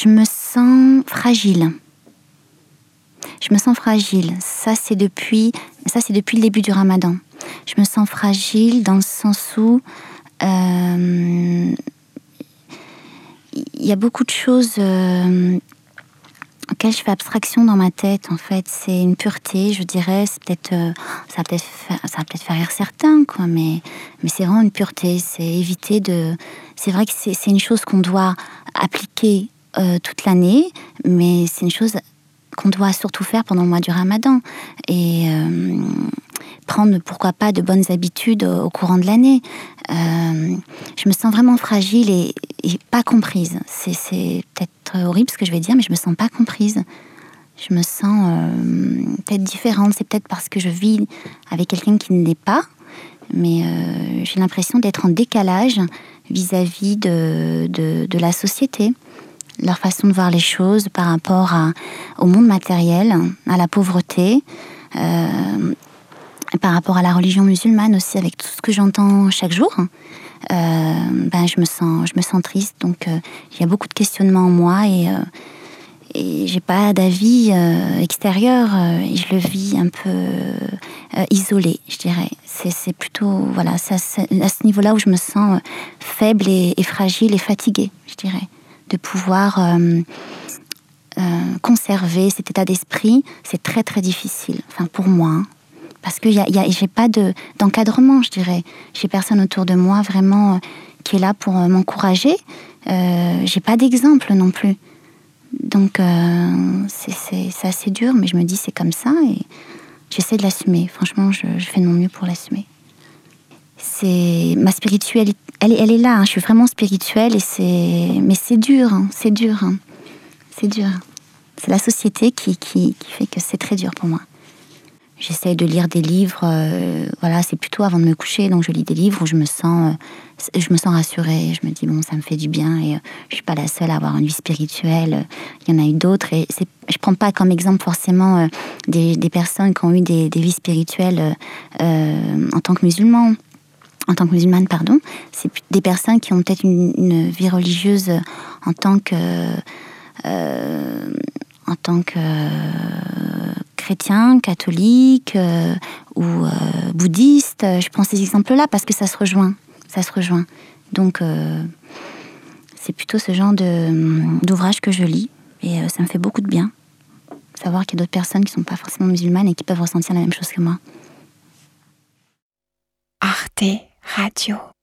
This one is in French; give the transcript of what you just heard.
je me sens fragile. Je me sens fragile. Ça, c'est depuis, ça, c'est depuis le début du ramadan. Je me sens fragile dans le sens où euh, il y a beaucoup de choses euh, auxquelles je fais abstraction dans ma tête. En fait, c'est une pureté, je dirais. C'est peut-être, euh, ça va peut-être, faire, ça rire certains, quoi. Mais, mais c'est vraiment une pureté. C'est éviter de. C'est vrai que c'est, une chose qu'on doit appliquer toute l'année, mais c'est une chose qu'on doit surtout faire pendant le mois du Ramadan et prendre pourquoi pas de bonnes habitudes au, courant de l'année. Euh, je me sens vraiment fragile et, pas comprise. C'est peut-être horrible ce que je vais dire, mais je me sens pas comprise. Je me sens euh, peut-être différente. C'est peut-être parce que je vis avec quelqu'un qui ne l'est pas, mais euh, j'ai l'impression d'être en décalage vis-à-vis de, la société leur façon de voir les choses par rapport au monde matériel, à la pauvreté, euh, par rapport à la religion musulmane aussi, avec tout ce que j'entends chaque jour, euh, ben je me sens, je me sens triste. Donc euh, il y a beaucoup de questionnements en moi et et j'ai pas d'avis extérieur. et je le vis un peu isolé, je dirais. C'est plutôt voilà, à ce niveau-là où je me sens faible et, fragile et fatiguée, je dirais, de pouvoir conserver cet état d'esprit. C'est très très difficile. Enfin pour moi. Hein parce que j'ai pas de d'encadrement, je dirais. J'ai personne autour de moi vraiment euh, qui est là pour euh, m'encourager. Euh, j'ai pas d'exemple non plus. Donc euh, c'est assez dur, mais je me dis c'est comme ça et j'essaie de l'assumer. Franchement, je, fais de mon mieux pour l'assumer. C'est ma spiritualité, elle, est là. Hein. Je suis vraiment spirituelle et c'est, mais c'est dur, hein. c'est dur, hein. c'est dur. C'est la société qui, qui, fait que c'est très dur pour moi. J'essaie de lire des livres, euh, voilà, c'est plutôt avant de me coucher, donc je lis des livres où je me sens, euh, je me sens rassurée. Je me dis bon, ça me fait du bien et euh, je suis pas la seule à avoir une vie spirituelle. Il y en a eu d'autres et je prends pas comme exemple forcément des, des, personnes qui ont eu des, des vies spirituelles en tant que musulmans, en tant que musulmanes, pardon. C'est des personnes qui ont peut-être une, vie religieuse en tant que en tant que chrétien, catholique euh, ou euh, bouddhiste. Je prends ces exemples-là parce que ça se rejoint. Ça se rejoint. Donc, euh, c'est plutôt ce genre d'ouvrage que je lis et ça me fait beaucoup de bien. Savoir qu'il y a d'autres personnes qui ne sont pas forcément musulmanes et qui peuvent ressentir la même chose que moi. Arte 阿九。